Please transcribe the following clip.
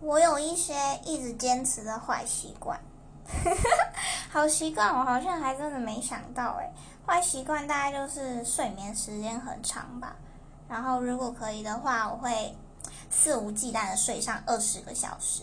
我有一些一直坚持的坏习惯，好习惯我好像还真的没想到诶。坏习惯大概就是睡眠时间很长吧，然后如果可以的话，我会肆无忌惮的睡上二十个小时。